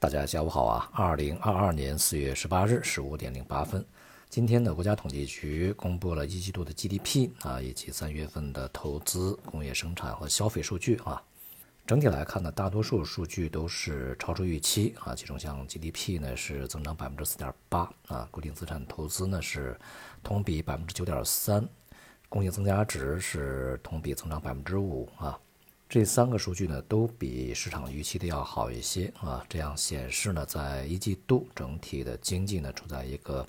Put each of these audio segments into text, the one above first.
大家下午好啊！二零二二年四月十八日十五点零八分，今天的国家统计局公布了一季度的 GDP 啊，以及三月份的投资、工业生产和消费数据啊。整体来看呢，大多数数据都是超出预期啊。其中像 GDP 呢是增长百分之四点八啊，固定资产投资呢是同比百分之九点三，工业增加值是同比增长百分之五啊。这三个数据呢，都比市场预期的要好一些啊，这样显示呢，在一季度整体的经济呢，处在一个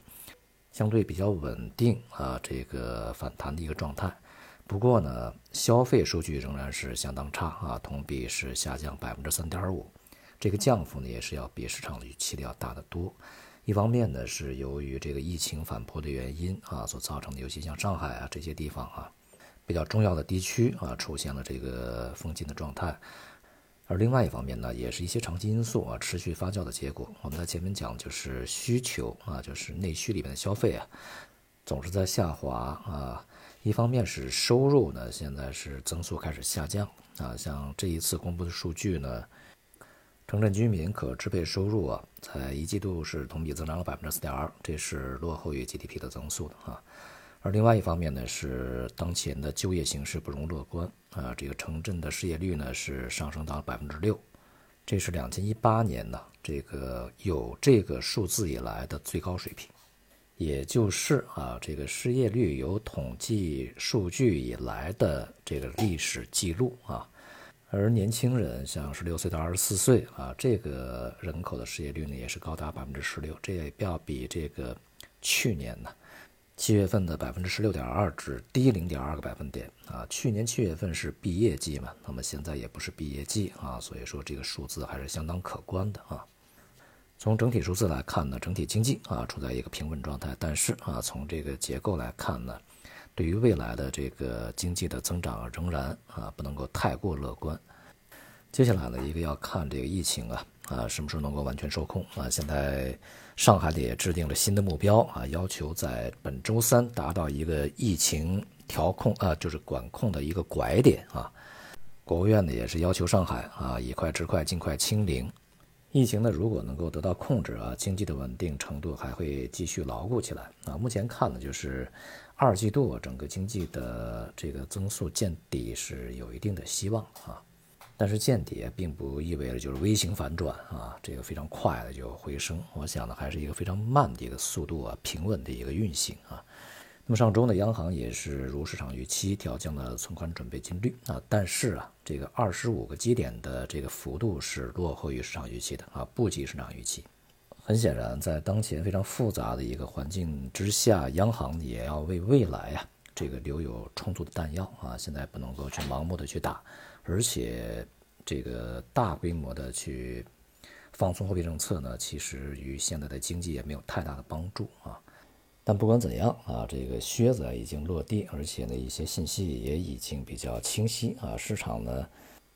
相对比较稳定啊，这个反弹的一个状态。不过呢，消费数据仍然是相当差啊，同比是下降百分之三点五，这个降幅呢，也是要比市场预期的要大得多。一方面呢，是由于这个疫情反扑的原因啊，所造成的，尤其像上海啊这些地方啊。比较重要的地区啊，出现了这个封禁的状态，而另外一方面呢，也是一些长期因素啊持续发酵的结果。我们在前面讲，就是需求啊，就是内需里面的消费啊，总是在下滑啊。一方面是收入呢，现在是增速开始下降啊。像这一次公布的数据呢，城镇居民可支配收入啊，在一季度是同比增长了百分之四点二，这是落后于 GDP 的增速的啊。而另外一方面呢，是当前的就业形势不容乐观啊。这个城镇的失业率呢是上升到了百分之六，这是两千一八年呢这个有这个数字以来的最高水平，也就是啊这个失业率有统计数据以来的这个历史记录啊。而年轻人像十六岁到二十四岁啊，这个人口的失业率呢也是高达百分之十六，这也要比这个去年呢。七月份的百分之十六点二只低零点二个百分点啊，去年七月份是毕业季嘛，那么现在也不是毕业季啊，所以说这个数字还是相当可观的啊。从整体数字来看呢，整体经济啊处在一个平稳状态，但是啊从这个结构来看呢，对于未来的这个经济的增长仍然啊不能够太过乐观。接下来呢，一个要看这个疫情啊啊什么时候能够完全受控啊，现在。上海也制定了新的目标啊，要求在本周三达到一个疫情调控啊，就是管控的一个拐点啊。国务院呢也是要求上海啊，以快制快，尽快清零。疫情呢如果能够得到控制啊，经济的稳定程度还会继续牢固起来啊。目前看呢，就是二季度整个经济的这个增速见底是有一定的希望啊。但是见底并不意味着就是微型反转啊，这个非常快的就回升。我想呢，还是一个非常慢的一个速度啊，平稳的一个运行啊。那么上周呢，央行也是如市场预期调降了存款准备金率啊，但是啊，这个二十五个基点的这个幅度是落后于市场预期的啊，不及市场预期。很显然，在当前非常复杂的一个环境之下，央行也要为未来啊这个留有充足的弹药啊，现在不能够去盲目的去打。而且，这个大规模的去放松货币政策呢，其实与现在的经济也没有太大的帮助啊。但不管怎样啊，这个靴子已经落地，而且呢，一些信息也已经比较清晰啊，市场呢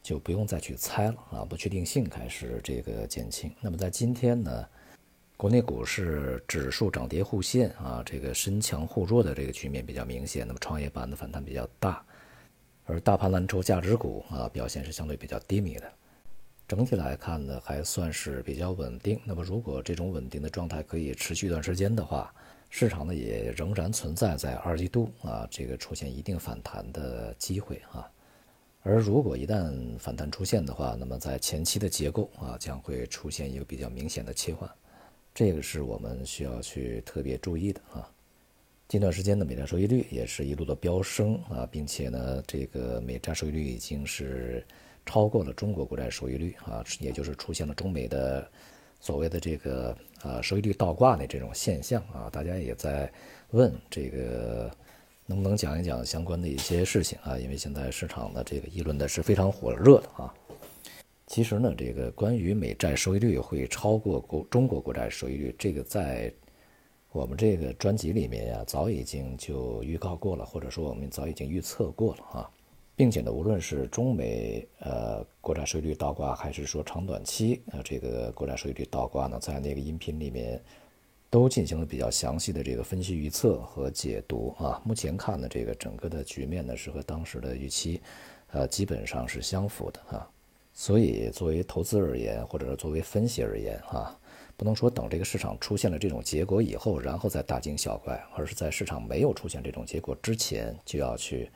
就不用再去猜了啊，不确定性开始这个减轻。那么在今天呢，国内股市指数涨跌互现啊，这个深强互弱的这个局面比较明显。那么创业板的反弹比较大。而大盘蓝筹价值股啊表现是相对比较低迷的，整体来看呢还算是比较稳定。那么如果这种稳定的状态可以持续一段时间的话，市场呢也仍然存在在二季度啊这个出现一定反弹的机会啊。而如果一旦反弹出现的话，那么在前期的结构啊将会出现一个比较明显的切换，这个是我们需要去特别注意的啊。近段时间的美债收益率也是一路的飙升啊，并且呢，这个美债收益率已经是超过了中国国债收益率啊，也就是出现了中美的所谓的这个啊收益率倒挂的这种现象啊。大家也在问这个能不能讲一讲相关的一些事情啊？因为现在市场的这个议论的是非常火热的啊。其实呢，这个关于美债收益率会超过国中国国债收益率，这个在。我们这个专辑里面呀，早已经就预告过了，或者说我们早已经预测过了啊，并且呢，无论是中美呃国债收益率倒挂，还是说长短期啊这个国债收益率倒挂呢，在那个音频里面都进行了比较详细的这个分析预测和解读啊。目前看呢，这个整个的局面呢是和当时的预期，呃，基本上是相符的啊。所以作为投资而言，或者是作为分析而言，啊，不能说等这个市场出现了这种结果以后，然后再大惊小怪，而是在市场没有出现这种结果之前，就要去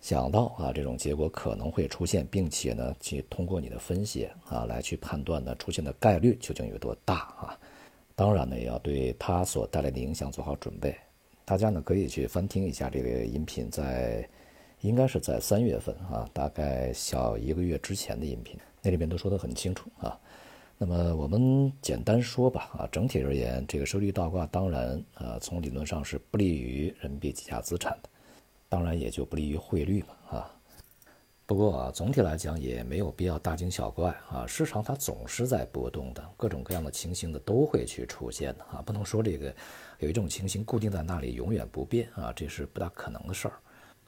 想到啊，这种结果可能会出现，并且呢，去通过你的分析啊，来去判断呢出现的概率究竟有多大啊。当然呢，也要对它所带来的影响做好准备。大家呢可以去翻听一下这个音频，在应该是在三月份啊，大概小一个月之前的音频，那里面都说得很清楚啊。那么我们简单说吧啊，整体而言，这个收益率倒挂当然啊，从理论上是不利于人民币计价资产的，当然也就不利于汇率嘛啊。不过啊，总体来讲也没有必要大惊小怪啊。市场它总是在波动的，各种各样的情形的都会去出现的啊。不能说这个有一种情形固定在那里永远不变啊，这是不大可能的事儿。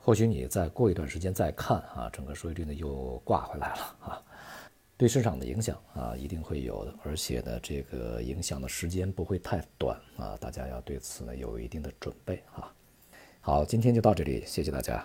或许你再过一段时间再看啊，整个收益率呢又挂回来了啊。对市场的影响啊，一定会有的，而且呢，这个影响的时间不会太短啊。大家要对此呢有一定的准备啊。好，今天就到这里，谢谢大家。